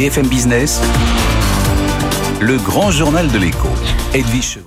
BFM Business, le grand journal de l'écho. Edwige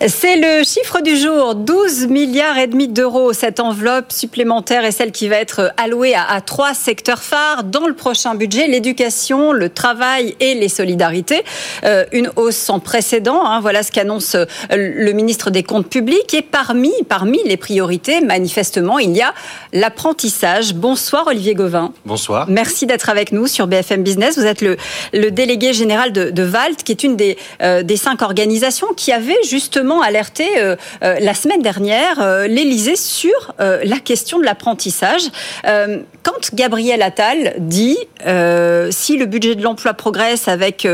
c'est le chiffre du jour, 12 milliards et demi d'euros. Cette enveloppe supplémentaire est celle qui va être allouée à, trois secteurs phares dans le prochain budget l'éducation, le travail et les solidarités. Euh, une hausse sans précédent. Hein, voilà ce qu'annonce euh, le ministre des Comptes publics. Et parmi, parmi les priorités, manifestement, il y a l'apprentissage. Bonsoir Olivier Gauvin. Bonsoir. Merci d'être avec nous sur BFM Business. Vous êtes le, le délégué général de, de, VALT, qui est une des, euh, des cinq organisations qui avait justement alerté euh, euh, la semaine dernière euh, l'Élysée sur la question de l'apprentissage. quand Gabriel Attal dit si le budget de l'emploi progresse avec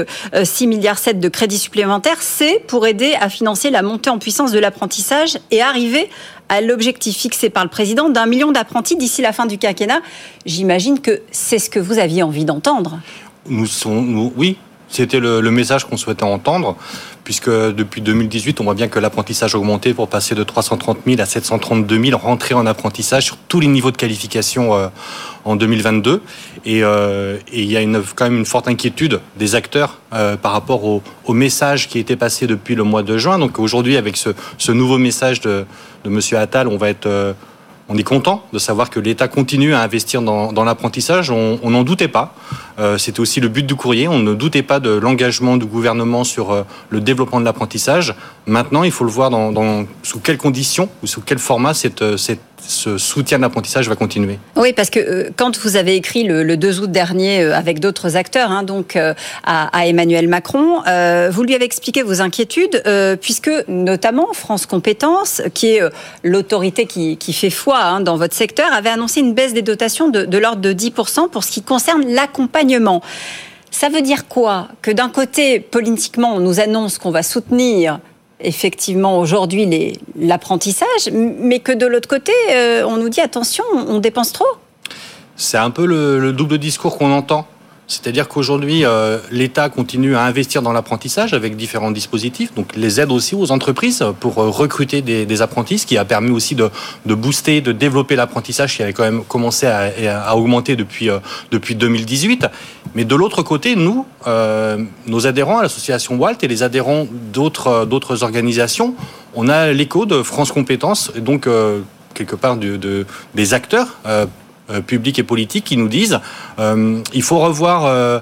6 milliards 7 de crédits supplémentaires, c'est pour aider à financer la montée en puissance de l'apprentissage et arriver à l'objectif fixé par le président d'un million d'apprentis d'ici la fin du quinquennat. J'imagine que c'est ce que vous aviez envie d'entendre. Nous, nous oui, c'était le, message qu'on souhaitait entendre puisque depuis 2018, on voit bien que l'apprentissage a augmenté pour passer de 330 000 à 732 000 rentrées en apprentissage sur tous les niveaux de qualification euh, en 2022. Euh, et, il y a une, quand même une forte inquiétude des acteurs euh, par rapport au, message qui a été passé depuis le mois de juin. Donc aujourd'hui, avec ce, nouveau message de, de M. Attal, on va être on est content de savoir que l'État continue à investir dans, l'apprentissage. On n'en doutait pas. Euh, c'était aussi le but du courrier. On ne doutait pas de l'engagement du gouvernement sur euh, le développement de l'apprentissage. Maintenant, il faut le voir sous quelles conditions ou sous quel format euh, ce soutien d'apprentissage va continuer. Oui, parce que euh, quand vous avez écrit le, 2 août dernier euh, avec d'autres acteurs, hein, donc à, Emmanuel Macron, vous lui avez expliqué vos inquiétudes, puisque notamment France Compétences, qui est l'autorité qui, fait foi hein, dans votre secteur, avait annoncé une baisse des dotations de l'ordre de 10% pour ce qui concerne l'accompagnement. Ça veut dire quoi? Que d'un côté, politiquement, on nous annonce qu'on va soutenir effectivement aujourd'hui l'apprentissage, mais que de l'autre côté, euh, on nous dit attention, on dépense trop. C'est un peu le double discours qu'on entend. C'est-à-dire qu'aujourd'hui, euh, l'État continue à investir dans l'apprentissage avec différents dispositifs, donc les aides aussi aux entreprises pour euh, recruter des, apprentis, ce qui a permis aussi de, booster, de développer l'apprentissage qui avait quand même commencé à, augmenter depuis, euh, depuis 2018. Mais de l'autre côté, nous, nos adhérents à l'association WALT et les adhérents d'autres, d'autres organisations, on a l'écho de France Compétences, et donc quelque part de, des acteurs publics et politiques qui nous disent euh, il faut revoir euh,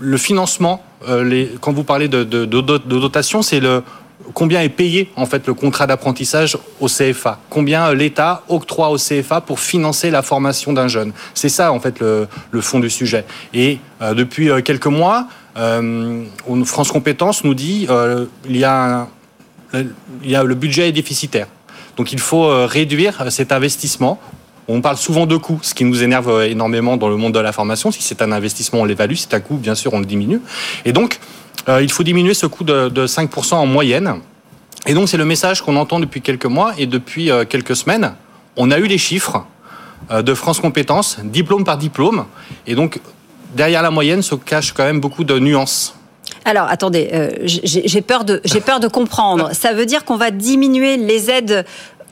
le financement. Quand vous parlez de, dotation, c'est combien est payé en fait le contrat d'apprentissage au CFA Combien l'État octroie au CFA pour financer la formation d'un jeune? C'est ça en fait le, fond du sujet. Et depuis quelques mois, France Compétences nous dit il y a le budget est déficitaire. Donc il faut réduire cet investissement on parle souvent de coûts, ce qui nous énerve euh, énormément dans le monde de la formation. Si c'est un investissement, on l'évalue. Si c'est un coût, bien sûr, on le diminue. Et donc, euh, il faut diminuer ce coût de, 5% en moyenne. Et donc, c'est le message qu'on entend depuis quelques mois et depuis euh, quelques semaines. On a eu les chiffres de France Compétences, diplôme par diplôme. Et donc, derrière la moyenne se cachent quand même beaucoup de nuances. Alors, attendez, j'ai peur de comprendre. Ça veut dire qu'on va diminuer les aides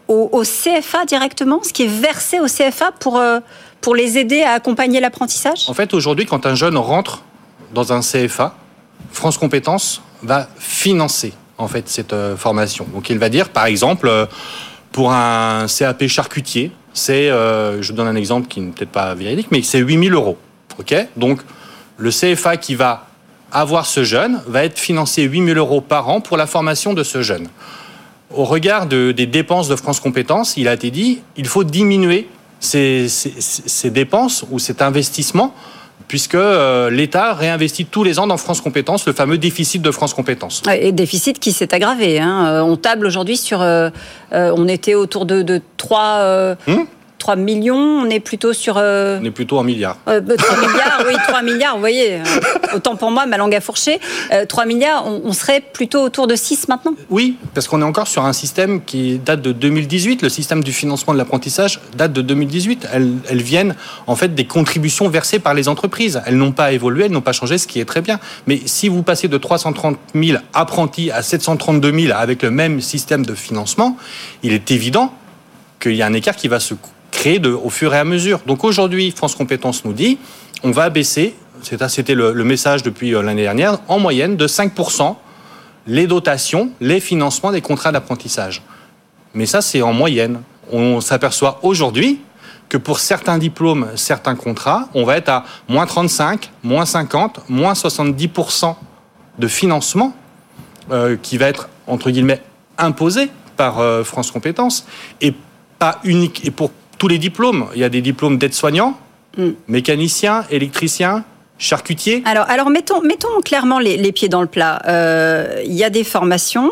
au, CFA directement, ce qui est versé au CFA pour, euh, pour les aider à accompagner l'apprentissage? En fait, aujourd'hui, quand un jeune rentre dans un CFA, France Compétences va financer en fait cette euh, formation. Donc, il va dire, par exemple, euh, pour un CAP charcutier, c'est, je donne un exemple qui n'est peut-être pas véridique, mais c'est 8000 euros. Ok? Donc, le CFA qui va avoir ce jeune va être financé 8000 euros par an pour la formation de ce jeune au regard des dépenses de France Compétences, il a été dit il faut diminuer ces, dépenses ou cet investissement puisque euh, l'État réinvestit tous les ans dans France Compétences le fameux déficit de France Compétences. Et déficit qui s'est aggravé. Hein. Euh, on table aujourd'hui sur... Euh, on était autour de, de 3... 3 millions, on est plutôt sur... Euh, on est plutôt en milliards. 3 euh, bah, milliards, oui, 3 milliards, vous voyez. Euh, autant pour moi, ma langue a fourché. 3 milliards, on, serait plutôt autour de 6 maintenant Oui, parce qu'on est encore sur un système qui date de 2018. Le système du financement de l'apprentissage date de 2018. Elles, elles viennent en fait des contributions versées par les entreprises. Elles n'ont pas évolué, elles n'ont pas changé, ce qui est très bien. Mais si vous passez de 330 000 apprentis à 732 000 avec le même système de financement, il est évident qu'il y a un écart qui va se au fur et à mesure. Donc aujourd'hui, France Compétences nous dit, on va baisser, c'était le, le message depuis euh, l'année dernière, en moyenne de 5% les dotations, les financements des contrats d'apprentissage. Mais ça, c'est en moyenne. On s'aperçoit aujourd'hui que pour certains diplômes, certains contrats, on va être à moins 35, moins 50, moins 70% de financement euh, qui va être, entre guillemets, imposé par euh, France Compétences. Et pas unique. Et pour tous les diplômes, il y a des diplômes d'aide-soignants, mm. mécaniciens, électriciens, charcutiers. Alors, alors mettons, mettons clairement les, pieds dans le plat. Euh, il y a des formations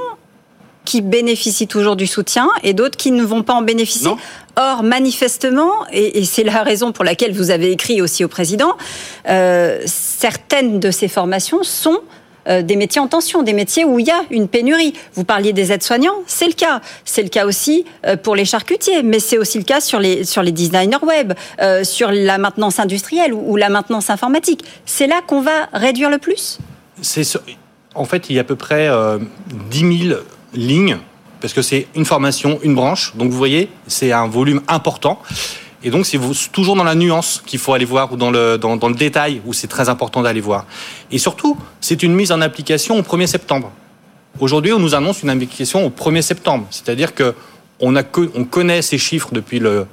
qui bénéficient toujours du soutien et d'autres qui ne vont pas en bénéficier. Or, manifestement, et, c'est la raison pour laquelle vous avez écrit aussi au président, euh, certaines de ces formations sont euh, des métiers en tension, des métiers où il y a une pénurie. Vous parliez des aides-soignants, c'est le cas. C'est le cas aussi euh, pour les charcutiers, mais c'est aussi le cas sur les, sur les designers web, sur la maintenance industrielle ou, la maintenance informatique. C'est là qu'on va réduire le plus? En fait, il y a à peu près 10 000 lignes, parce que c'est une formation, une branche. Donc vous voyez, c'est un volume important. Et donc, c'est toujours dans la nuance qu'il faut aller voir, ou dans le, dans, le détail, où c'est très important d'aller voir. Et surtout, c'est une mise en application au 1er septembre. Aujourd'hui, on nous annonce une application au 1er septembre. C'est-à-dire que on, a, on connaît ces chiffres depuis le...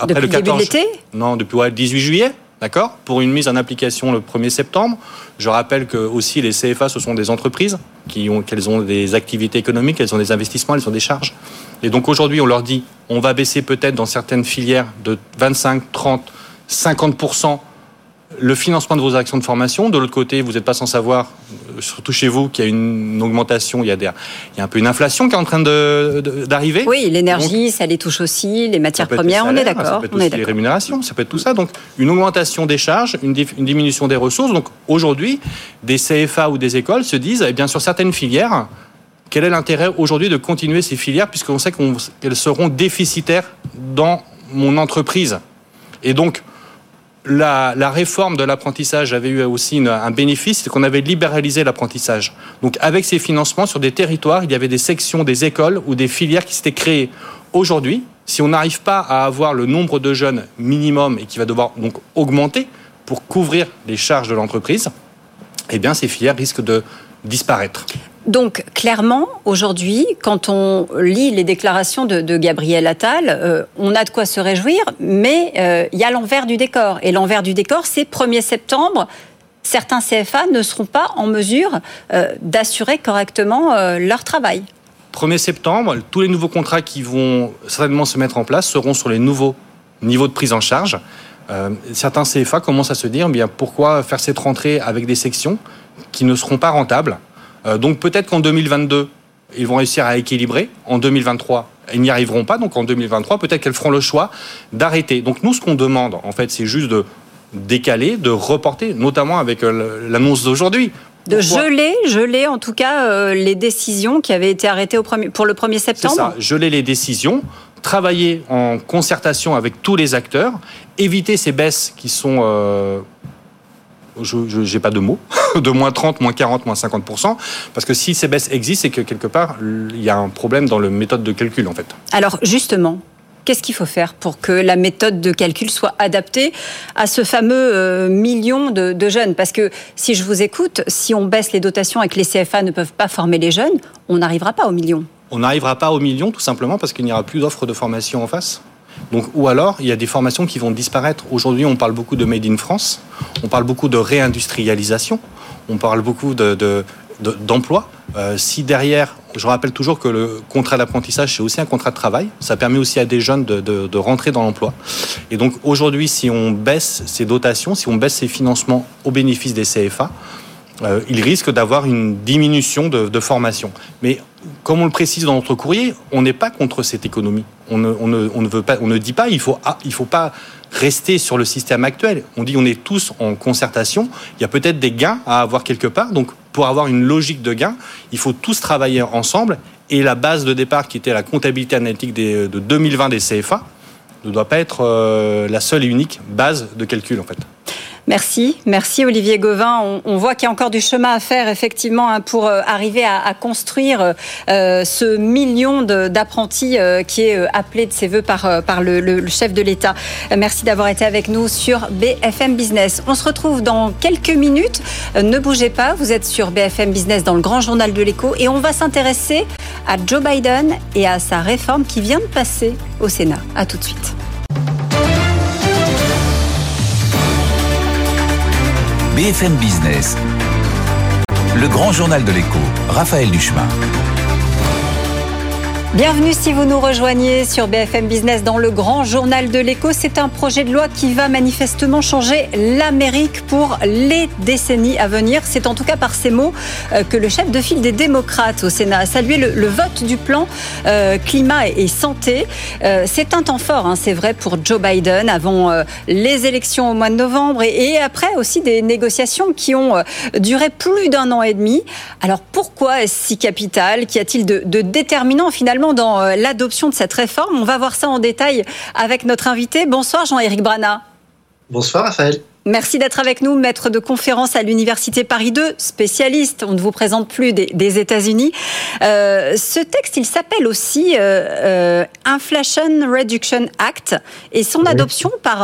Après depuis le 14... l'été? Non, depuis le 18 juillet. D'accord? Pour une mise en application le 1er septembre. Je rappelle que aussi les CFA, ce sont des entreprises qui ont, qu'elles ont des activités économiques, elles ont des investissements, elles ont des charges. Et donc aujourd'hui, on leur dit, on va baisser peut-être dans certaines filières de 25, 30, 50% le financement de vos actions de formation. De l'autre côté, vous n'êtes pas sans savoir, euh, surtout chez vous, qu'il y a une augmentation, il y a, il y a un peu une inflation qui est en train d'arriver. oui, l'énergie, ça les touche aussi, les matières premières, on est d'accord. Ça peut être aussi les rémunérations, ça peut être tout ça. Donc, une augmentation des charges, une, diminution des ressources. Donc, aujourd'hui, des CFA ou des écoles se disent, eh bien, sur certaines filières, quel est l'intérêt aujourd'hui de continuer ces filières puisqu'on sait qu'elles seront déficitaires dans mon entreprise? Et donc, la, réforme de l'apprentissage avait eu aussi un bénéfice, c'est qu'on avait libéralisé l'apprentissage. Donc avec ces financements sur des territoires, il y avait des sections, des écoles ou des filières qui s'étaient créées. Aujourd'hui, si on n'arrive pas à avoir le nombre de jeunes minimum et qui va devoir donc augmenter pour couvrir les charges de l'entreprise, eh bien ces filières risquent de disparaître. Donc clairement, aujourd'hui, quand on lit les déclarations de, Gabriel Attal, euh, on a de quoi se réjouir, mais euh, il y a l'envers du décor. Et l'envers du décor, c'est 1er septembre. Certains CFA ne seront pas en mesure euh, d'assurer correctement leur travail. 1er septembre, tous les nouveaux contrats qui vont certainement se mettre en place seront sur les nouveaux niveaux de prise en charge. certains CFA commencent à se dire bien pourquoi faire cette rentrée avec des sections qui ne seront pas rentables? Donc peut-être qu'en 2022, ils vont réussir à équilibrer. En 2023, ils n'y arriveront pas. Donc en 2023, peut-être qu'elles feront le choix d'arrêter. Donc nous, ce qu'on demande, en fait, c'est juste de décaler, de reporter, notamment avec euh, l'annonce d'aujourd'hui. De geler, geler en tout cas euh, les décisions qui avaient été arrêtées au premier, pour le 1er septembre. C'est ça, geler les décisions, travailler en concertation avec tous les acteurs, éviter ces baisses qui sont je n'ai pas de mots, de moins 30, moins 40, moins 50%, parce que si ces baisses existent, c'est que quelque part, il y a un problème dans la méthode de calcul, en fait. Alors, justement, qu'est-ce qu'il faut faire pour que la méthode de calcul soit adaptée à ce fameux euh, million de, de, jeunes? Parce que si je vous écoute, si on baisse les dotations et que les CFA ne peuvent pas former les jeunes, on n'arrivera pas au million. On n'arrivera pas au million tout simplement parce qu'il n'y aura plus d'offres de formation en face. Donc, ou alors, il y a des formations qui vont disparaître. Aujourd'hui, on parle beaucoup de Made in France, on parle beaucoup de réindustrialisation, on parle beaucoup de, d'emploi. Euh, si derrière, je rappelle toujours que le contrat d'apprentissage, c'est aussi un contrat de travail. Ça permet aussi à des jeunes de rentrer dans l'emploi. Et donc aujourd'hui, si on baisse ces dotations, si on baisse ces financements au bénéfice des CFA, euh, il risque d'avoir une diminution de, formation. Mais comme on le précise dans notre courrier, on n'est pas contre cette économie. On ne, veut pas, on ne dit pas il faut, ah, faut pas rester sur le système actuel. On dit on est tous en concertation. Il y a peut-être des gains à avoir quelque part. Donc pour avoir une logique de gain, il faut tous travailler ensemble. Et la base de départ qui était la comptabilité analytique de 2020 des CFA ne doit pas être euh, la seule et unique base de calcul en fait. Merci, merci Olivier Gauvin. On, voit qu'il y a encore du chemin à faire effectivement hein, pour euh, arriver à, construire euh, ce million d'apprentis euh, qui est appelé de ses voeux par, par le, chef de l'État. Merci d'avoir été avec nous sur BFM Business. On se retrouve dans quelques minutes. Ne bougez pas, vous êtes sur BFM Business dans le grand journal de l'écho et on va s'intéresser à Joe Biden et à sa réforme qui vient de passer au Sénat. À tout de suite. BFM Business, le grand journal de l'écho, Raphaël Duchemin. Bienvenue si vous nous rejoignez sur BFM Business dans le grand journal de l'écho. C'est un projet de loi qui va manifestement changer l'Amérique pour les décennies à venir. C'est en tout cas par ces mots euh, que le chef de file des démocrates au Sénat a salué le, vote du plan euh, climat et, santé. Euh, c'est un temps fort, hein, c'est vrai, pour Joe Biden avant les élections au mois de novembre et, après aussi des négociations qui ont duré plus d'un an et demi. Alors pourquoi est-ce si capital? Qu'y a-t-il de déterminant finalement dans euh, l'adoption de cette réforme. On va voir ça en détail avec notre invité. Bonsoir Jean-Éric Brana. Bonsoir Raphaël. Merci d'être avec nous, maître de conférence à l'Université Paris 2, spécialiste, on ne vous présente plus des, États-Unis. Euh, ce texte, il s'appelle aussi euh, Inflation Reduction Act et son adoption par,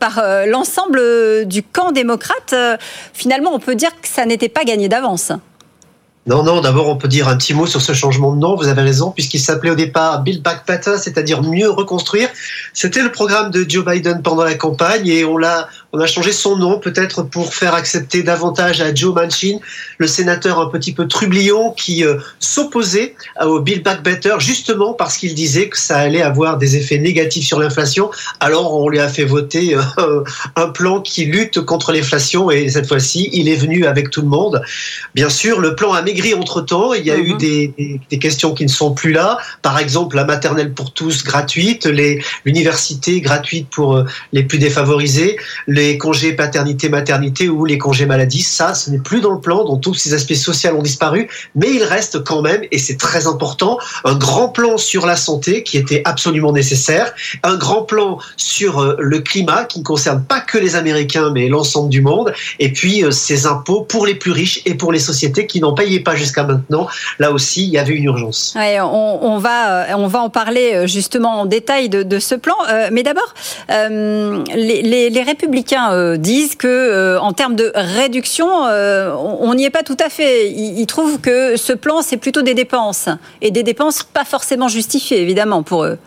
par l'ensemble du camp démocrate, finalement, on peut dire que ça n'était pas gagné d'avance. Non, non, d'abord on peut dire un petit mot sur ce changement de nom, vous avez raison, puisqu'il s'appelait au départ Build Back Better, c'est-à-dire mieux reconstruire. C'était le programme de Joe Biden pendant la campagne et on l'a on a changé son nom peut-être pour faire accepter davantage à Joe Manchin, le sénateur un petit peu trublion qui euh, s'opposait au Build Back Better justement parce qu'il disait que ça allait avoir des effets négatifs sur l'inflation. Alors on lui a fait voter euh, un plan qui lutte contre l'inflation et cette fois-ci il est venu avec tout le monde. Bien sûr, le plan a maigri entre temps. Il y a eu mhm. des, des, questions qui ne sont plus là. Par exemple, la maternelle pour tous gratuite, l'université gratuite pour euh, les plus défavorisés les congés paternité-maternité ou les congés maladie, ça, ce n'est plus dans le plan, dont tous ces aspects sociaux ont disparu, mais il reste quand même, et c'est très important, un grand plan sur la santé qui était absolument nécessaire, un grand plan sur euh, le climat qui ne concerne pas que les Américains, mais l'ensemble du monde, et puis euh, ces impôts pour les plus riches et pour les sociétés qui n'en payaient pas jusqu'à maintenant. Là aussi, il y avait une urgence. on, va, euh, on va en parler justement en détail de, ce plan, mais d'abord, les, les républicains euh, disent que, euh, en termes de réduction, euh, on n'y est pas tout à fait. Ils, trouvent que ce plan, c'est plutôt des dépenses et des dépenses pas forcément justifiées, évidemment, pour eux.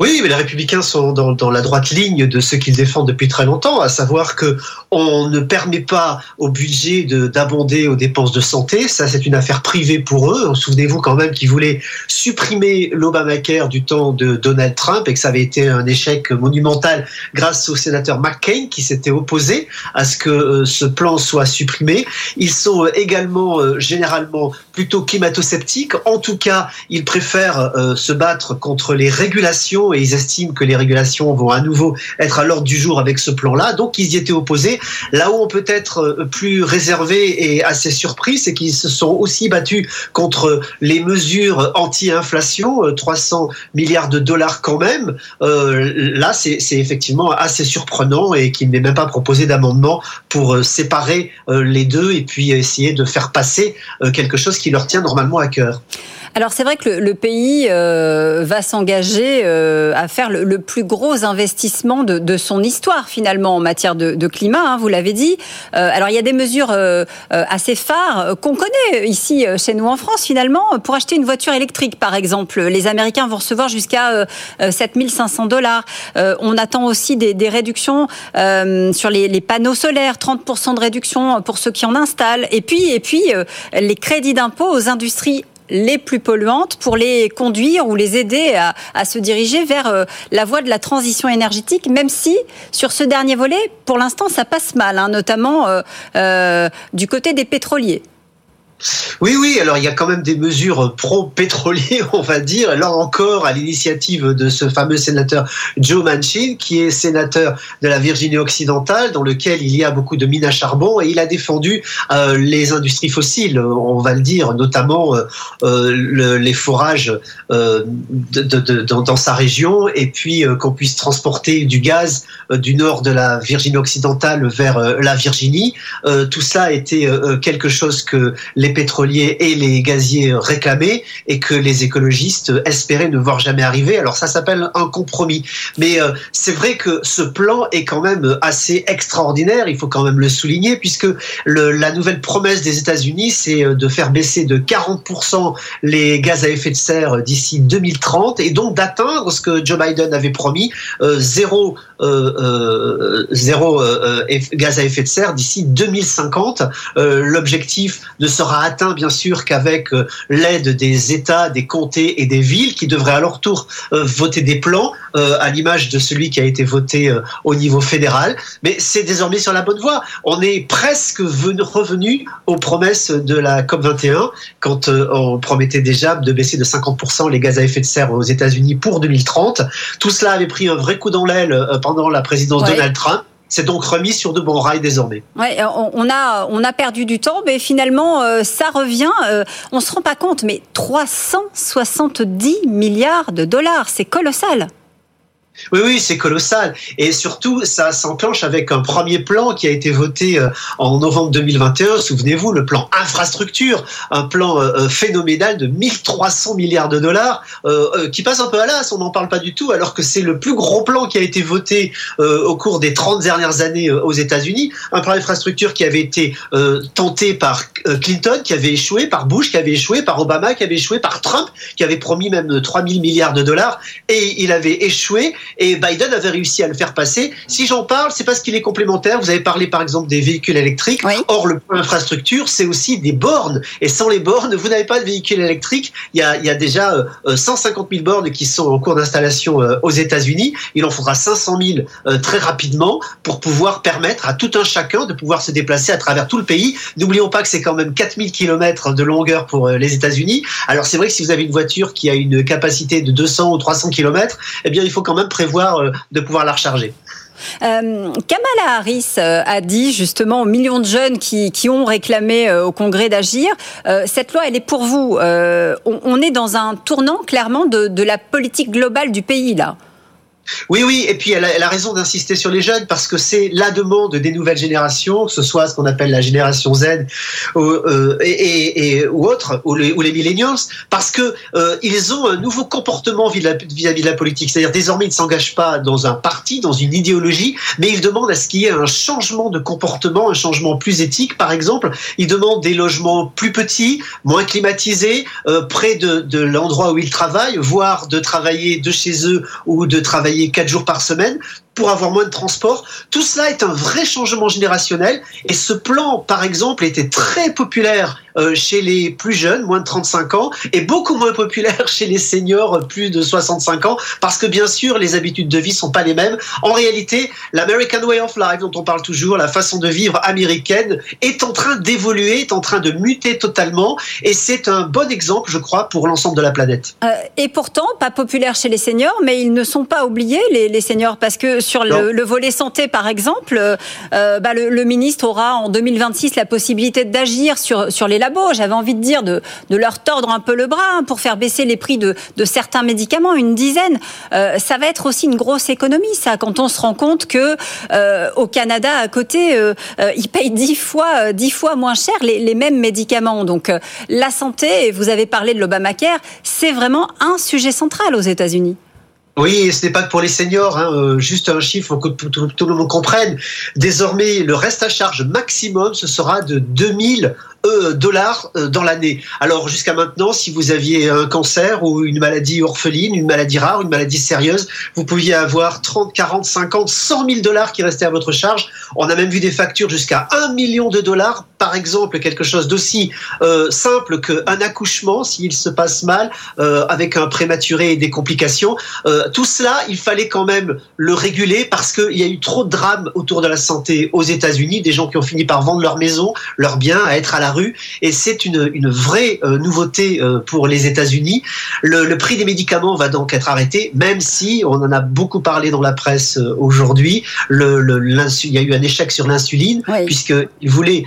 Oui, mais les républicains sont dans, la droite ligne de ce qu'ils défendent depuis très longtemps, à savoir que on ne permet pas au budget d'abonder aux dépenses de santé. Ça, c'est une affaire privée pour eux. Souvenez-vous quand même qu'ils voulaient supprimer l'Obamacare du temps de Donald Trump et que ça avait été un échec monumental grâce au sénateur McCain qui s'était opposé à ce que euh, ce plan soit supprimé. Ils sont euh, également euh, généralement plutôt climato-sceptiques. En tout cas, ils préfèrent se battre contre les régulations et ils estiment que les régulations vont à nouveau être à l'ordre du jour avec ce plan-là. Donc ils y étaient opposés. Là où on peut être euh, plus réservé et assez surpris, c'est qu'ils se sont aussi battus contre les mesures anti-inflation, 300 euh, milliards de dollars quand même. Euh, là, c'est effectivement assez surprenant et qu'il n'ait même pas proposé d'amendement pour séparer les deux et puis essayer de faire passer quelque chose qui leur tient normalement à cœur. Alors c'est vrai que le, pays euh, va s'engager euh, à faire le, plus gros investissement de, son histoire finalement en matière de, climat, hein, vous l'avez dit. Euh, alors il y a des mesures assez phares qu'on connaît ici chez nous en France finalement. Pour acheter une voiture électrique par exemple, les Américains vont recevoir jusqu'à 7500 dollars. on attend aussi des, réductions sur les, les, panneaux solaires, 30% de réduction pour ceux qui en installent. Et puis, et puis les crédits d'impôt aux industries les plus polluantes pour les conduire ou les aider à, se diriger vers euh, la voie de la transition énergétique, même si sur ce dernier volet, pour l'instant, ça passe mal, hein, notamment euh, euh, du côté des pétroliers. Oui, oui, alors il y a quand même des mesures pro-pétrolier, on va dire, là encore à l'initiative de ce fameux sénateur Joe Manchin, qui est sénateur de la Virginie occidentale, dans lequel il y a beaucoup de mines à charbon, et il a défendu euh, les industries fossiles, on va le dire, notamment euh, euh le, les forages dans, dans, sa région, et puis qu'on puisse transporter du gaz du nord de la Virginie occidentale vers la Virginie. tout ça a été quelque chose que les pétroliers et les gaziers réclamaient et que les écologistes espéraient ne voir jamais arriver. Alors ça s'appelle un compromis. Mais euh, c'est vrai que ce plan est quand même assez extraordinaire, il faut quand même le souligner, puisque le, la nouvelle promesse des États-Unis, c'est euh, de faire baisser de 40% les gaz à effet de serre d'ici 2030 et donc d'atteindre ce que Joe Biden avait promis, euh, zéro, zéro gaz à effet de serre d'ici 2050. L'objectif ne sera atteint bien sûr qu'avec euh, l'aide des États, des comtés et des villes qui devraient à leur tour euh, voter des plans euh, à l'image de celui qui a été voté au niveau fédéral. Mais c'est désormais sur la bonne voie. On est presque revenu aux promesses de la COP 21 quand on promettait déjà de baisser de 50% les gaz à effet de serre aux États-Unis pour 2030. Tout cela avait pris un vrai coup dans l'aile pendant la présidence ouais. Donald Trump c'est donc remis sur de bons rails désormais. Ouais, on a, on a perdu du temps, mais finalement, euh, ça revient. Euh, on ne se rend pas compte, mais 370 milliards de dollars, c'est colossal. Oui, oui, c'est colossal. Et surtout, ça s'enclenche avec un premier plan qui a été voté euh, en novembre 2021. Souvenez-vous, le plan infrastructure, un plan euh, euh, phénoménal de 1300 milliards de dollars, qui passe un peu à l'as, on n'en parle pas du tout, alors que c'est le plus gros plan qui a été voté au cours des 30 dernières années aux États-Unis. Un plan d'infrastructure qui avait été tenté par Clinton, qui avait échoué, par Bush, qui avait échoué, par Obama, qui avait échoué, par Trump, qui avait promis même 3000 milliards de dollars, et il avait échoué et Biden avait réussi à le faire passer. Si j'en parle, c'est parce qu'il est complémentaire. Vous avez parlé par exemple des véhicules électriques. Oui. Or, le point infrastructure, c'est aussi des bornes. Et sans les bornes, vous n'avez pas de véhicules électriques. Il y a, il y a déjà euh, 150 000 bornes qui sont en cours d'installation euh, aux États-Unis. Il en faudra 500 000 euh, très rapidement pour pouvoir permettre à tout un chacun de pouvoir se déplacer à travers tout le pays. N'oublions pas que c'est quand même 4000 km de longueur pour euh, les États-Unis. Alors c'est vrai que si vous avez une voiture qui a une capacité de 200 ou 300 km, eh bien il faut quand même euh, de pouvoir la recharger. Euh, Kamala Harris euh, a dit justement aux millions de jeunes qui, qui ont réclamé au Congrès d'agir, cette loi elle est pour vous. On, on, est dans un tournant clairement de, de la politique globale du pays là. Oui, oui, et puis elle a, raison d'insister sur les jeunes parce que c'est la demande des nouvelles générations, que ce soit ce qu'on appelle la génération Z ou, euh, ou autre, ou les, ou millennials, parce que euh, ils ont un nouveau comportement vis-à-vis de la politique. C'est-à-dire désormais ils ne s'engagent pas dans un parti, dans une idéologie, mais ils demandent à ce qu'il y ait un changement de comportement, un changement plus éthique, par exemple. Ils demandent des logements plus petits, moins climatisés, euh, près de l'endroit où ils travaillent, voire de travailler de chez eux ou de travailler quatre jours par semaine pour avoir moins de transport. Tout cela est un vrai changement générationnel et ce plan, par exemple, était très populaire euh, chez les plus jeunes, moins de 35 ans, et beaucoup moins populaire chez les seniors, plus de 65 ans, parce que bien sûr, les habitudes de vie sont pas les mêmes. En réalité, l'American Way of Life, dont on parle toujours, la façon de vivre américaine, est en train d'évoluer, est en train de muter totalement, et c'est un bon exemple, je crois, pour l'ensemble de la planète. Euh, et pourtant, pas populaire chez les seniors, mais ils ne sont pas oubliés, les, seniors, parce que sur le, le, volet santé, par exemple, euh, bah, le, le, ministre aura en 2026 la possibilité d'agir sur, sur les labos. J'avais envie de dire de, de, leur tordre un peu le bras hein, pour faire baisser les prix de, de certains médicaments, une dizaine. Euh, ça va être aussi une grosse économie, ça, quand on se rend compte que euh, au Canada, à côté, euh, euh, ils payent dix fois, fois moins cher les, les mêmes médicaments. Donc la santé, et vous avez parlé de l'Obamacare, c'est vraiment un sujet central aux États-Unis. Oui, ce n'est pas que pour les seniors, hein, euh, juste un chiffre pour que tout, tout, le monde comprenne. Désormais, le reste à charge maximum, ce sera de 2000 euh, dollars euh, dans l'année. Alors jusqu'à maintenant, si vous aviez un cancer ou une maladie orpheline, une maladie rare, une maladie sérieuse, vous pouviez avoir 30, 40, 50, 100 000 dollars qui restaient à votre charge. On a même vu des factures jusqu'à 1 million de dollars. Par exemple, quelque chose d'aussi euh, simple qu'un accouchement, s'il se passe mal, euh, avec un prématuré et des complications. Euh, tout cela, il fallait quand même le réguler parce qu'il y a eu trop de drames autour de la santé aux États-Unis, des gens qui ont fini par vendre leur maison, leurs biens, à être à la la rue. Et c'est une, une vraie nouveauté pour les États-Unis. Le, le, prix des médicaments va donc être arrêté, même si on en a beaucoup parlé dans la presse aujourd'hui. Le, le, il y a eu un échec sur l'insuline, oui. puisqu'il voulait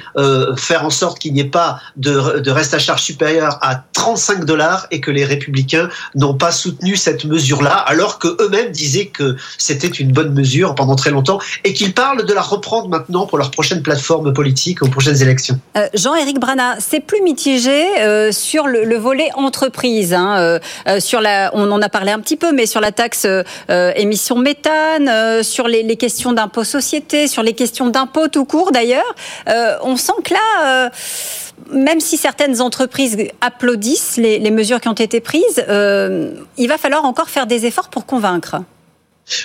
faire en sorte qu'il n'y ait pas de, de reste à charge supérieur à 35 dollars et que les républicains n'ont pas soutenu cette mesure-là, alors que eux-mêmes disaient que c'était une bonne mesure pendant très longtemps et qu'ils parlent de la reprendre maintenant pour leur prochaine plateforme politique aux prochaines élections. Euh, Brana, c'est plus mitigé euh, sur le, le, volet entreprise. Hein, euh, euh, on en a parlé un petit peu, mais sur la taxe émission méthane, sur les, questions d'impôt société, sur les questions d'impôt tout court d'ailleurs, on sent que là même si certaines entreprises applaudissent les, mesures qui ont été prises, il va falloir encore faire des efforts pour convaincre.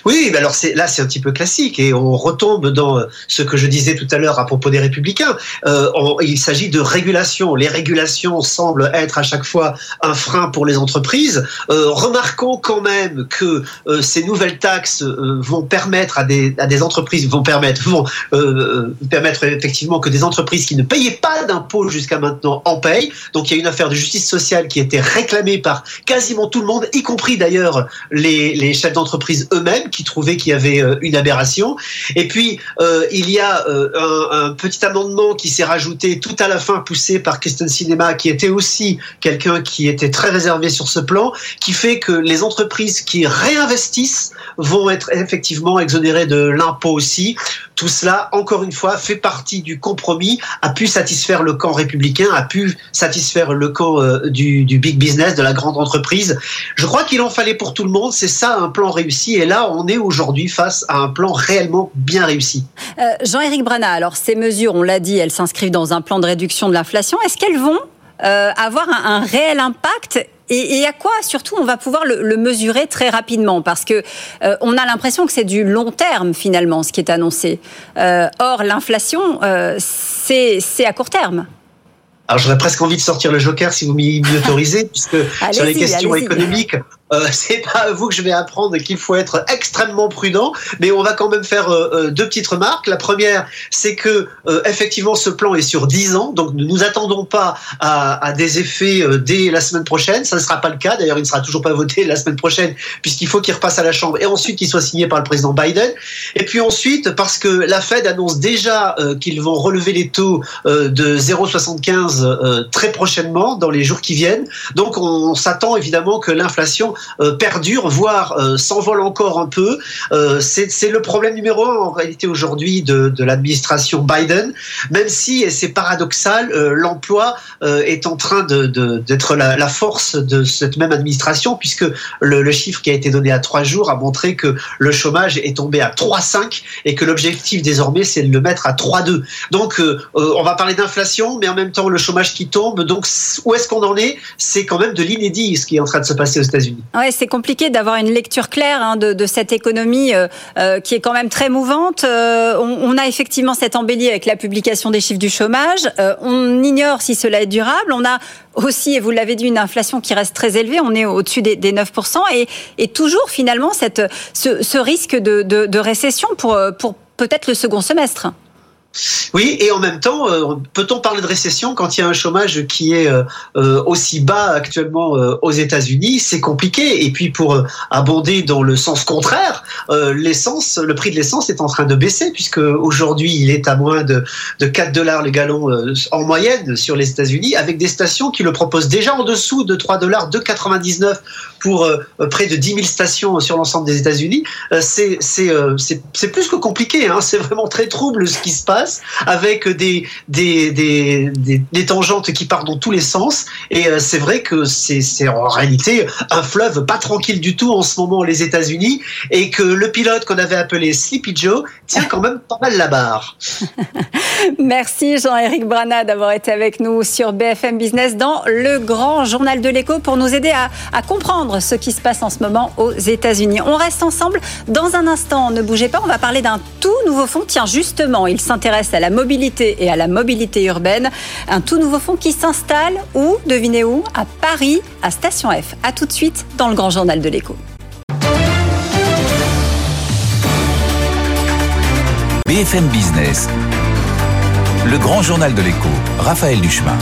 Oui, mais alors là c'est un petit peu classique et on retombe dans ce que je disais tout à l'heure à propos des républicains. Euh, on, il s'agit de régulation. Les régulations semblent être à chaque fois un frein pour les entreprises. Euh, remarquons quand même que euh, ces nouvelles taxes euh, vont permettre à des, à des entreprises vont permettre vont euh, permettre effectivement que des entreprises qui ne payaient pas d'impôts jusqu'à maintenant en payent. Donc il y a une affaire de justice sociale qui été réclamée par quasiment tout le monde, y compris d'ailleurs les, les chefs d'entreprise eux-mêmes qui trouvait qu'il y avait euh, une aberration. Et puis, euh, il y a euh, un, petit amendement qui s'est rajouté tout à la fin, poussé par Kristen Cinema, qui était aussi quelqu'un qui était très réservé sur ce plan, qui fait que les entreprises qui réinvestissent vont être effectivement exonérées de l'impôt aussi. Tout cela, encore une fois, fait partie du compromis, a pu satisfaire le camp républicain, a pu satisfaire le camp du, du big business, de la grande entreprise. Je crois qu'il en fallait pour tout le monde. C'est ça un plan réussi. Et là, on est aujourd'hui face à un plan réellement bien réussi. Euh, Jean-Éric Brana, alors ces mesures, on l'a dit, elles s'inscrivent dans un plan de réduction de l'inflation. Est-ce qu'elles vont euh, avoir un, un, réel impact et, et, à quoi surtout on va pouvoir le, le mesurer très rapidement? Parce que euh, on a l'impression que c'est du long terme finalement ce qui est annoncé. Euh, or l'inflation c'est à court terme. Alors j'aurais presque envie de sortir le joker si vous m'y autorisez, puisque sur les questions économiques, euh, c'est pas à vous que je vais apprendre qu'il faut être extrêmement prudent, mais on va quand même faire euh, deux petites remarques. La première, c'est que euh, effectivement ce plan est sur 10 ans, donc ne nous attendons pas à, à des effets euh, dès la semaine prochaine. Ça ne sera pas le cas. D'ailleurs, il ne sera toujours pas voté la semaine prochaine, puisqu'il faut qu'il repasse à la Chambre et ensuite qu'il soit signé par le président Biden. Et puis ensuite, parce que la Fed annonce déjà euh, qu'ils vont relever les taux de 0,75 très prochainement dans les jours qui viennent. Donc on, s'attend évidemment que l'inflation euh, perdure, voire euh, s'envole encore un peu. Euh, c'est le problème numéro un en réalité aujourd'hui de, de l'administration Biden, même si, et c'est paradoxal, l'emploi est en train d'être la, la, force de cette même administration, puisque le, le, chiffre qui a été donné à trois jours a montré que le chômage est tombé à 3,5 et que l'objectif désormais c'est de le mettre à 3,2. Donc on va parler d'inflation, mais en même temps le chômage qui tombe. Donc où est-ce qu'on en est? C'est quand même de l'inédit ce qui est en train de se passer aux États-Unis. Ouais, c'est compliqué d'avoir une lecture claire hein, de, de, cette économie euh, euh, qui est quand même très mouvante. Euh, on, on, a effectivement cette embellie avec la publication des chiffres du chômage. Euh, on ignore si cela est durable. On a aussi, et vous l'avez dit, une inflation qui reste très élevée. On est au-dessus des, des, 9%. Et, et, toujours finalement cette, ce, ce risque de, de, de récession pour, pour peut-être le second semestre. Oui, et en même temps, euh, peut-on parler de récession quand il y a un chômage qui est euh, euh aussi bas actuellement aux États-Unis? C'est compliqué. Et puis pour abonder dans le sens contraire, l'essence, le prix de l'essence est en train de baisser puisque aujourd'hui il est à moins de, de 4 dollars le gallon en moyenne sur les États-Unis, avec des stations qui le proposent déjà en dessous de 3 dollars, 2,99 pour près de 10 000 stations sur l'ensemble des États-Unis. c'est plus que compliqué. Hein. C'est vraiment très trouble ce qui se passe avec des, des, des, des, tangentes qui partent dans tous les sens. Et euh, c'est vrai que c'est en réalité un fleuve pas tranquille du tout en ce moment les États-Unis et que le pilote qu'on avait appelé Sleepy Joe tient quand même pas mal la barre. Merci Jean-Éric Brana d'avoir été avec nous sur BFM Business dans le grand journal de l'écho pour nous aider à, à comprendre ce qui se passe en ce moment aux États-Unis. On reste ensemble dans un instant. Ne bougez pas, on va parler d'un tout nouveau fonds. Tiens, justement, il s'intéresse à la mobilité et à la mobilité urbaine. Un tout nouveau fonds qui s'installe où Devinez où? À Paris, à Station F. A tout de suite dans le grand journal de l'écho. BFM Business. Le grand journal de l'écho, Raphaël Duchemin.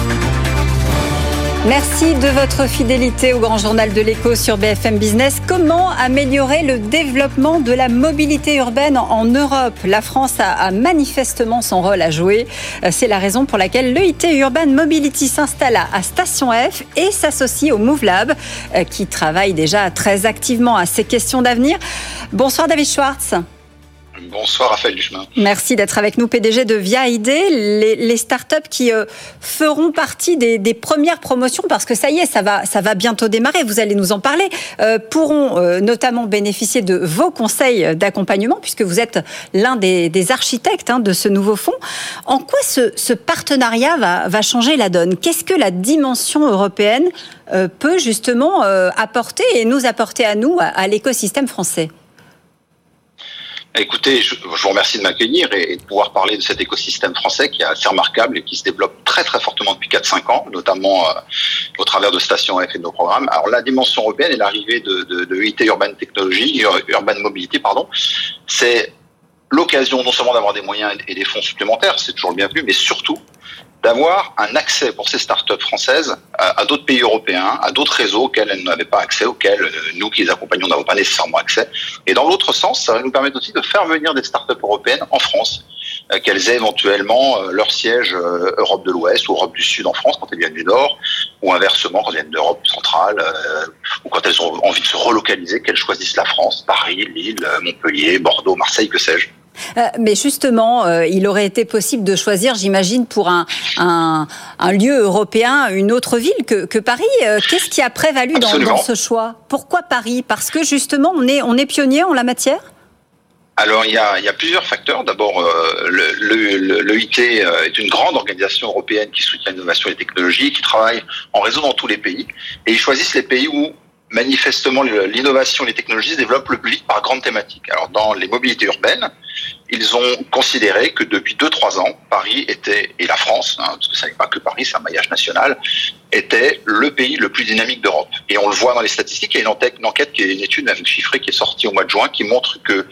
Merci de votre fidélité au Grand Journal de l'écho sur BFM Business. Comment améliorer le développement de la mobilité urbaine en Europe? La France a, manifestement son rôle à jouer. Euh, c'est la raison pour laquelle l'EIT Urban Mobility s'installe à Station F et s'associe au Move Lab euh, qui travaille déjà très activement à ces questions d'avenir. Bonsoir David Schwartz. Bonsoir Raphaël Duchemin. Merci d'être avec nous, PDG de Via ID, les, startups qui euh, feront partie des, premières promotions, parce que ça y est, ça va, ça va bientôt démarrer, vous allez nous en parler, euh, pourront euh, notamment bénéficier de vos conseils d'accompagnement, puisque vous êtes l'un des, architectes hein, de ce nouveau fonds. En quoi ce, partenariat va, changer la donne? Qu'est-ce que la dimension européenne peut justement apporter et nous apporter à nous, à l'écosystème français? Écoutez, je, vous remercie de m'accueillir et, de pouvoir parler de cet écosystème français qui est assez remarquable et qui se développe très très fortement depuis 4-5 ans, notamment euh, au travers de Station F et de nos programmes. Alors la dimension européenne et l'arrivée de, de, de UIT Urban Technology, Urban Mobility, pardon, c'est l'occasion non seulement d'avoir des moyens et des fonds supplémentaires, c'est toujours le bienvenu, mais surtout d'avoir un accès pour ces startups françaises à, d'autres pays européens, à d'autres réseaux auxquels elles n'avaient pas accès, auxquels euh, nous qui les accompagnons n'avons pas nécessairement accès. Et dans l'autre sens, ça va nous permettre aussi de faire venir des startups européennes en France, euh, qu'elles aient éventuellement euh, leur siège Europe de l'Ouest ou Europe du Sud en France quand elles viennent du Nord, ou inversement quand elles viennent d'Europe centrale, ou quand elles ont envie de se relocaliser, qu'elles choisissent la France, Paris, Lille, Montpellier, Bordeaux, Marseille, que sais-je. Euh, mais justement, euh, il aurait été possible de choisir, j'imagine, pour un, un, un, lieu européen, une autre ville que, que Paris. Euh, qu'est-ce qui a prévalu dans, dans, ce choix? Pourquoi Paris? Parce que justement, on est, on est pionnier en la matière? Alors il y, a, il y a, plusieurs facteurs. D'abord, le, le, est une grande organisation européenne qui soutient l'innovation et les technologies, qui travaille en réseau dans tous les pays. Et ils choisissent les pays où manifestement l'innovation et les technologies se développent le plus vite par grandes thématiques. Alors dans les mobilités urbaines, ils ont considéré que depuis 2-3 ans, Paris était, et la France, hein, parce que ça n'est pas que Paris, c'est un maillage national, était le pays le plus dynamique d'Europe. Et on le voit dans les statistiques, il y a une enquête, qui est une étude chiffrée qui est sortie au mois de juin, qui montre qu'il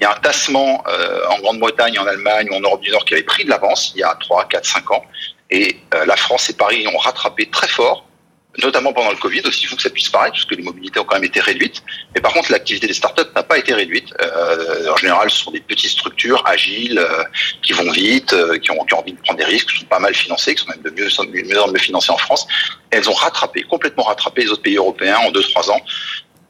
y a un tassement euh, en Grande-Bretagne, en Allemagne ou en Europe du Nord qui avait pris de l'avance il y a 3, 4, 5 ans. Et euh, la France et Paris ont rattrapé très fort notamment pendant le Covid, aussi fou que ça puisse paraître, puisque les mobilités ont quand même été réduites. Mais par contre, l'activité des startups n'a pas été réduite. Euh, en général, ce sont des petites structures agiles, euh, qui vont vite, euh, qui, ont, qui, ont, envie de prendre des risques, qui sont pas mal financées, qui sont même de mieux, mieux en mieux financées en France. elles ont rattrapé, complètement rattrapé les autres pays européens en 2-3 ans.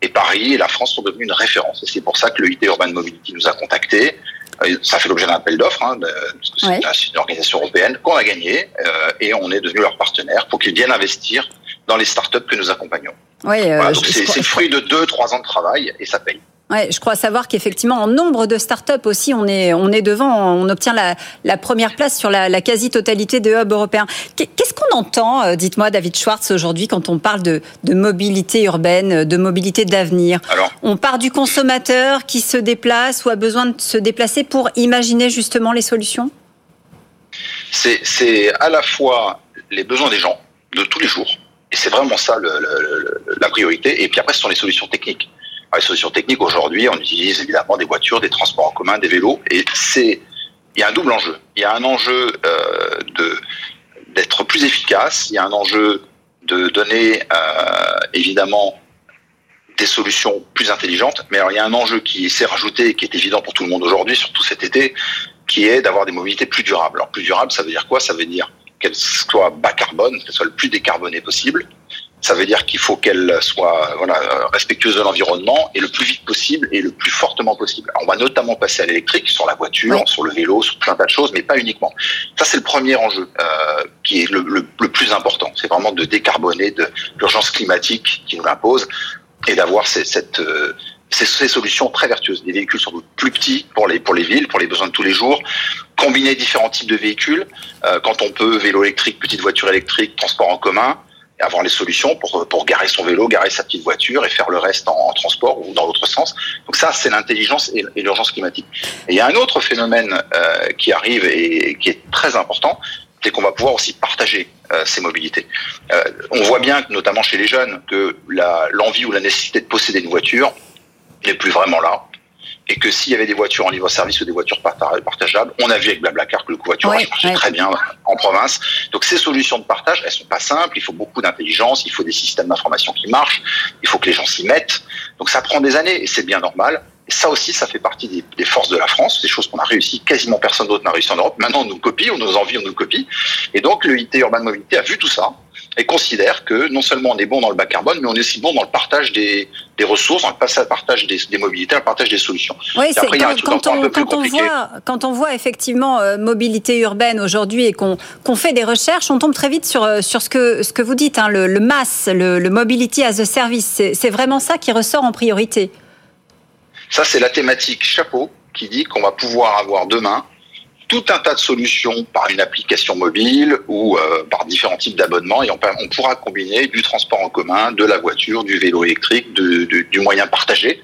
Et Paris et la France sont devenus une référence. Et c'est pour ça que le IT Urban Mobility nous a contactés. Euh, ça fait l'objet d'un appel d'offres, hein, parce que c'est une organisation européenne qu'on a gagné, euh, et on est devenu leur partenaire pour qu'ils viennent investir dans les startups que nous accompagnons. Oui, euh, c'est le fruit de 2-3 ans de travail et ça paye. Ouais, je crois savoir qu'effectivement, en nombre de startups aussi, on est, on est devant, on obtient la, la première place sur la, la quasi-totalité des hubs européens. Qu'est-ce qu'on entend, euh, dites-moi, David Schwartz, aujourd'hui, quand on parle de, de mobilité urbaine, de mobilité d'avenir? On part du consommateur qui se déplace ou a besoin de se déplacer pour imaginer justement les solutions? C'est à la fois les besoins des gens de tous les jours, et c'est vraiment ça le, la priorité, et puis après, ce sont les solutions techniques les solutions techniques, aujourd'hui, on utilise évidemment des voitures, des transports en commun, des vélos, et c'est il y a un double enjeu. Il y a un enjeu euh, de d'être plus efficace. Il y a un enjeu de donner euh, évidemment des solutions plus intelligentes. Mais alors il y a un enjeu qui s'est rajouté et qui est évident pour tout le monde aujourd'hui, surtout cet été, qui est d'avoir des mobilités plus durables. Alors plus durables, ça veut dire quoi? Ça veut dire qu'elles soient bas carbone, qu'elles soient le plus décarbonées possible, ça veut dire qu'il faut qu'elle soit voilà, respectueuse de l'environnement et le plus vite possible et le plus fortement possible. on va notamment passer à l'électrique sur la voiture, sur le vélo, sur plein de choses, mais pas uniquement. Ça, c'est le premier enjeu euh, qui est le, le, le, plus important. C'est vraiment de décarboner de l'urgence climatique qui nous l'impose et d'avoir cette, euh, ces, ces, solutions très vertueuses. Des véhicules sans doute plus petits pour les, pour les villes, pour les besoins de tous les jours, combiner différents types de véhicules, euh, quand on peut, vélo électrique, petite voiture électrique, transport en commun, avoir les solutions pour, pour garer son vélo, garer sa petite voiture et faire le reste en, transport ou dans l'autre sens. Donc ça, c'est l'intelligence et, l'urgence climatique. Et il y a un autre phénomène euh, qui arrive et, qui est très important, c'est qu'on va pouvoir aussi partager euh, ces mobilités. Euh, on voit bien, notamment chez les jeunes, que l'envie ou la nécessité de posséder une voiture n'est plus vraiment là. et que s'il y avait des voitures en libre-service ou des voitures partageables, on a vu avec Blablacar que le covoiturage marchait très bien en province. Donc ces solutions de partage, elles sont pas simples, il faut beaucoup d'intelligence, il faut des systèmes d'information qui marchent, il faut que les gens s'y mettent. Donc ça prend des années et c'est bien normal. Et ça aussi, ça fait partie des, des forces de la France, des choses qu'on a réussi, quasiment personne d'autre n'a réussi en Europe. Maintenant, on nous copie, on nous envie, on nous copie. Et donc, le IT Urban Mobility a vu tout ça et considère que non seulement on est bon dans le bas carbone, mais on est aussi bon dans le partage des, des ressources, dans le partage des, des mobilités, le partage des solutions. Oui, c'est quand, on, quand on, voit, quand on voit effectivement euh, mobilité urbaine aujourd'hui et qu'on fait des recherches, on tombe très vite sur, euh, sur ce, que, ce que vous dites, hein, le, le MAS, le, le Mobility as a Service. C'est vraiment ça qui ressort en priorité. Ça, c'est la thématique chapeau qui dit qu'on va pouvoir avoir demain tout un tas de solutions par une application mobile ou euh, par différents types d'abonnements et on, on, pourra combiner du transport en commun, de la voiture, du vélo électrique, du moyen partagé.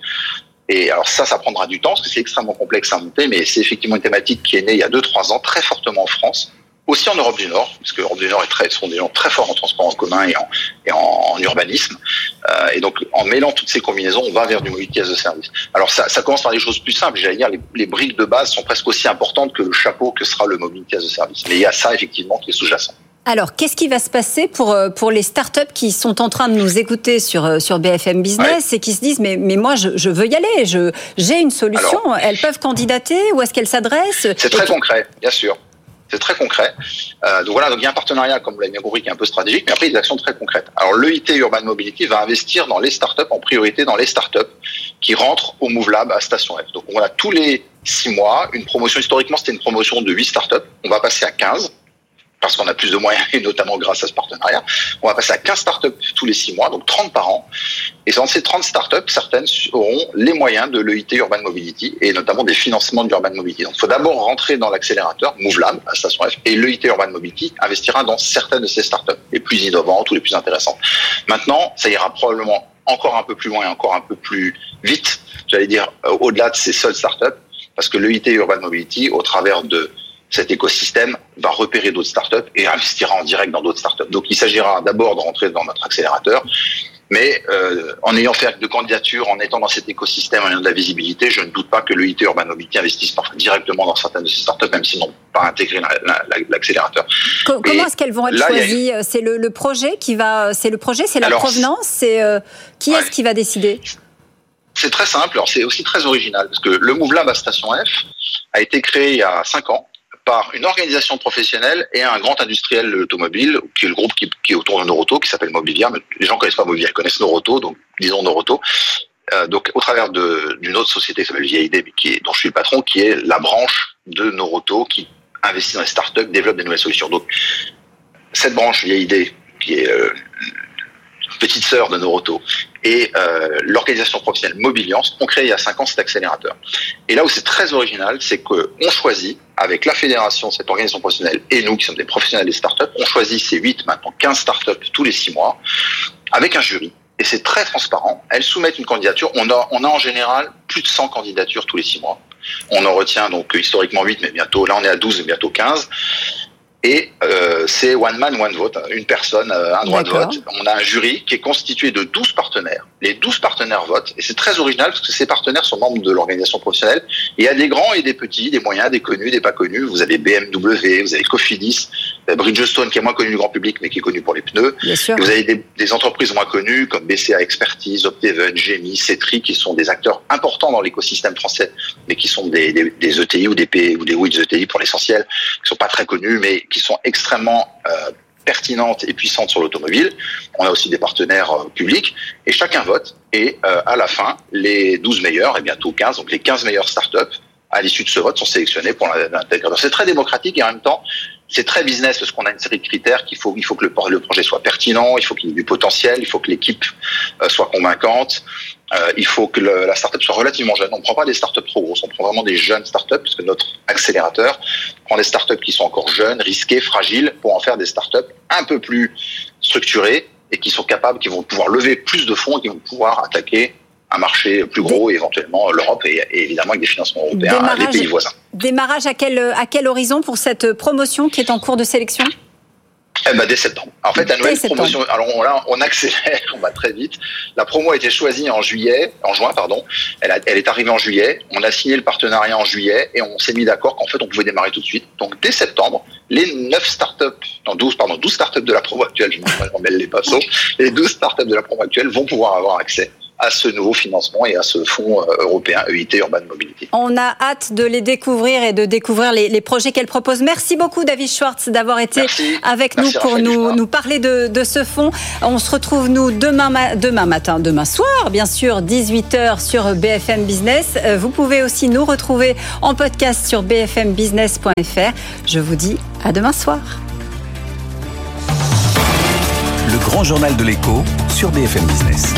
Et alors ça, ça prendra du temps parce que c'est extrêmement complexe à monter, mais c'est effectivement une thématique qui est née il y a 2-3 ans très fortement en France aussi en Europe du Nord, parce que l'Europe du Nord est très, sont des gens très forts en transport en commun et en, et en, urbanisme. Euh, et donc, en mêlant toutes ces combinaisons, on va vers du mobility as a service. Alors, ça, ça commence par des choses plus simples. J'allais dire, les, les, briques de base sont presque aussi importantes que le chapeau que sera le mobility as a service. Mais il y a ça, effectivement, qui est sous-jacent. Alors, qu'est-ce qui va se passer pour, euh, pour les startups qui sont en train de nous écouter sur, euh, sur BFM Business ouais. et qui se disent mais, mais moi, je, je veux y aller, je, j'ai une solution, Alors, elles peuvent candidater, où est-ce qu'elles s'adressent? C'est très concret, bien sûr. C'est très concret. Euh, donc voilà, donc il y a un partenariat, comme vous l'avez bien compris, qui est un peu stratégique, mais après il y a des actions très concrètes. Alors le IT Urban Mobility va investir dans les startups, en priorité dans les startups qui rentrent au Move Lab à Station F. Donc on a tous les six mois une promotion. Historiquement, c'était une promotion de 8 startups. On va passer à 15 parce qu'on a plus de moyens, et notamment grâce à ce partenariat. On va passer à 15 startups tous les 6 mois, donc 30 par an. Et dans ces 30 startups, certaines auront les moyens de l'EIT Urban Mobility et notamment des financements d'Urban Mobility. Donc il faut d'abord rentrer dans l'accélérateur MoveLab à Station F et l'EIT Urban Mobility investira dans certaines de ces startups, les plus innovantes ou les plus intéressantes. Maintenant, ça ira probablement encore un peu plus loin et encore un peu plus vite, j'allais dire, au-delà de ces seules startups, parce que l'EIT Urban Mobility, au travers de cet écosystème va repérer d'autres startups et investira en direct dans d'autres startups. Donc il s'agira d'abord de rentrer dans notre accélérateur, mais euh, en ayant fait de candidature, en étant dans cet écosystème, en ayant de la visibilité, je ne doute pas que le IT Urban Mobility investisse directement dans certaines de ces startups, même s'ils n'ont pas intégré l'accélérateur. Comment est-ce qu'elles vont être là, choisies? a... C'est le, le, projet qui va, c'est le projet, c'est la Alors, provenance, c'est euh, qui ouais. est-ce qui va décider? C'est très simple. Alors c'est aussi très original parce que le Move Lab à Station F a été créé il y a cinq ans par une organisation professionnelle et un grand industriel automobile, qui est le groupe qui, est autour de Noroto, qui s'appelle Mobilia. Les gens connaissent pas Mobilia, ils connaissent Noroto, donc disons Noroto. Euh, donc au travers d'une autre société qui s'appelle VID, dont je suis le patron, qui est la branche de Noroto qui investit dans les startups, développe des nouvelles solutions. Donc cette branche VID, qui est euh, petite sœur de Noroto, et euh, l'organisation professionnelle Mobiliance ont créé il y a cinq ans cet accélérateur. Et là où c'est très original, c'est qu'on choisit, avec la fédération, cette organisation professionnelle, et nous qui sommes des professionnels des startups, on choisit ces 8, maintenant 15 startups tous les six mois, avec un jury. Et c'est très transparent. Elles soumettent une candidature. On a, on a en général plus de 100 candidatures tous les six mois. On en retient donc historiquement 8, mais bientôt, là on est à 12 et bientôt 15. Et euh, c'est one man, one vote, une personne, euh, un droit de vote. On a un jury qui est constitué de 12 partenaires. Les 12 partenaires votent. Et c'est très original parce que ces partenaires sont membres de l'organisation professionnelle. Et il y a des grands et des petits, des moyens, des connus, des pas connus. Vous avez BMW, vous avez Cofidis, Bridgestone qui est moins connu du grand public mais qui est connu pour les pneus. Vous avez des, des, entreprises moins connues comme BCA Expertise, Opteven, Gemi, Cetri qui sont des acteurs importants dans l'écosystème français mais qui sont des, des, des ETI ou des, P, ou des WIDS ETI pour l'essentiel, qui sont pas très connus mais qui sont extrêmement euh, pertinentes et puissantes sur l'automobile. On a aussi des partenaires euh, publics et chacun vote et euh, à la fin, les 12 meilleurs et bientôt 15, donc les 15 meilleures startups à l'issue de ce vote sont sélectionnés pour l'intégrateur. C'est très démocratique et en même temps, c'est très business parce qu'on a une série de critères qu'il faut, il faut que le, projet soit pertinent, il faut qu'il y ait du potentiel, il faut que l'équipe euh, soit convaincante, euh, il faut que le, la startup soit relativement jeune. On ne prend pas des startups trop grosses, on prend vraiment des jeunes startups puisque notre accélérateur prend des startups qui sont encore jeunes, risquées, fragiles pour en faire des startups un peu plus structurées et qui sont capables, qui vont pouvoir lever plus de fonds et qui vont pouvoir attaquer un marché plus gros, éventuellement l'Europe et, et, évidemment avec des financements européens, démarrage, les pays voisins. Démarrage à quel, à quel horizon pour cette promotion qui est en cours de sélection? Eh ben, dès septembre. En fait, la nouvelle promotion, alors on, là, on accélère, on va très vite. La promo a été choisie en juillet, en juin, pardon. Elle, a, elle est arrivée en juillet. On a signé le partenariat en juillet et on s'est mis d'accord qu'en fait, on pouvait démarrer tout de suite. Donc, dès septembre, les 9 startups, non, 12, pardon, 12 startups de la promo actuelle, je me mêle les pinceaux, les 12 startups de la promo actuelle vont pouvoir avoir accès à ce nouveau financement et à ce fonds euh, européen EIT Urban Mobility. On a hâte de les découvrir et de découvrir les, projets qu'elle propose. Merci beaucoup David Schwartz d'avoir été avec nous pour nous, nous parler de, de, ce fonds. On se retrouve nous demain, demain matin, demain soir, bien sûr, 18h sur BFM Business. Euh, vous pouvez aussi nous retrouver en podcast sur bfmbusiness.fr. Je vous dis à demain soir. Le grand journal de l'écho sur BFM Business.